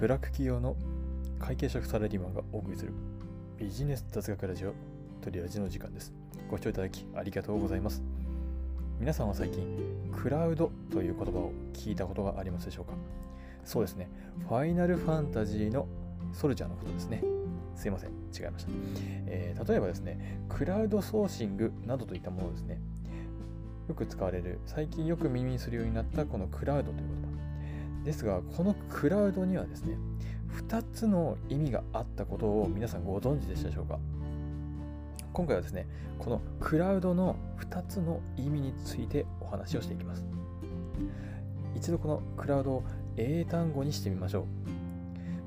ブラック企業の会計職サラリーマンがお送りするビジネス雑学ラジオトリアジの時間です。ご視聴いただきありがとうございます。皆さんは最近、クラウドという言葉を聞いたことがありますでしょうか？そうですね。ファイナルファンタジーのソルジャーのことですね。すいません。違いました。えー、例えばですね、クラウドソーシングなどといったものですね。よく使われる、最近よく耳にするようになったこのクラウドという言葉。ですが、このクラウドにはですね、2つの意味があったことを皆さんご存知でしたでしょうか？今回はですね、このクラウドの2つの意味についてお話をしていきます。一度このクラウドを英単語にしてみましょう。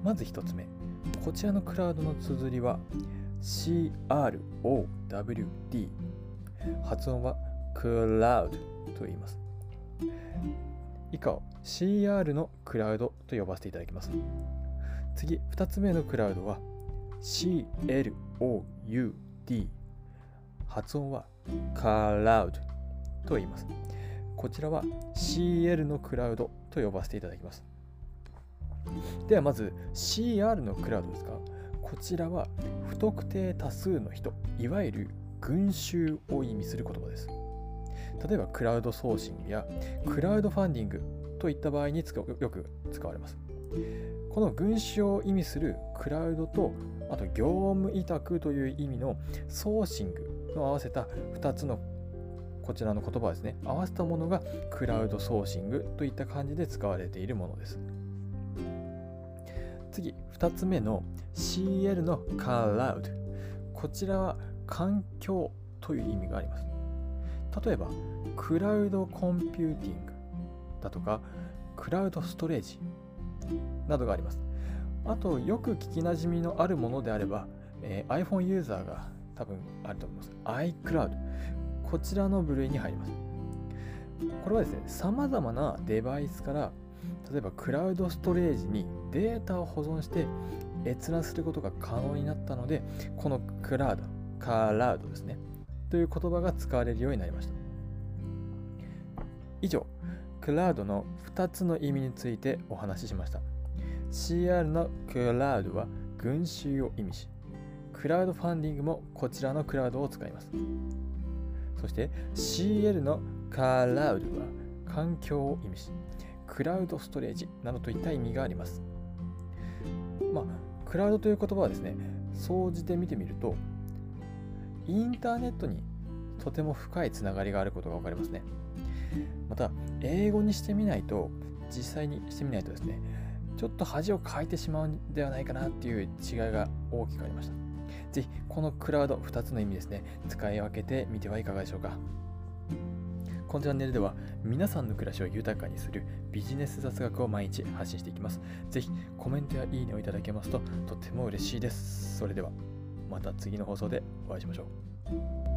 まず1つ目。こちらのクラウドの綴りは CROWD。発音は Cloud と言います。以下を CR のクラウドと呼ばせていただきます。次、2つ目のクラウドは CLOUD。発音は Cloud と言います。こちらは CL のクラウドと呼ばせていただきます。ではまず CR のクラウドですかこちらは不特定多数の人、いわゆる群衆を意味する言葉です。例えばクラウドソーシングやクラウドファンディングといった場合によく使われます。この群衆を意味するクラウドとあと業務委託という意味のソーシングの合わせた2つのこちらの言葉ですね。合わせたものがクラウドソーシングといった感じで使われているものです。次2つ目の CL のカラウド。こちらは環境という意味があります。例えばクラウドコンピューティングだとかクラウドストレージなどがあります。あとよく聞きなじみのあるものであれば、えー、iPhone ユーザーが多分あると思います。iCloud こちらの部類に入ります。これはですね様々なデバイスから例えばクラウドストレージにデータを保存して閲覧することが可能になったのでこのクラウドカラウドですね。という言葉が使われるようになりました。以上クラウドの2つの意味についてお話ししました。CR のクラウドは群衆を意味しクラウドファンディングもこちらのクラウドを使います。そして CL のカラウドは環境を意味しクラウドストレージなどといった意味があります。まあクラウドという言葉はですね総じて見てみるとインターネットにとても深いつながりがあることが分かりますね。また、英語にしてみないと、実際にしてみないとですね、ちょっと恥をかいてしまうんではないかなっていう違いが大きくありました。ぜひ、このクラウド2つの意味ですね、使い分けてみてはいかがでしょうか。このチャンネルでは皆さんの暮らしを豊かにするビジネス雑学を毎日発信していきます。ぜひコメントやいいねをいただけますととても嬉しいです。それでは。また次の放送でお会いしましょう。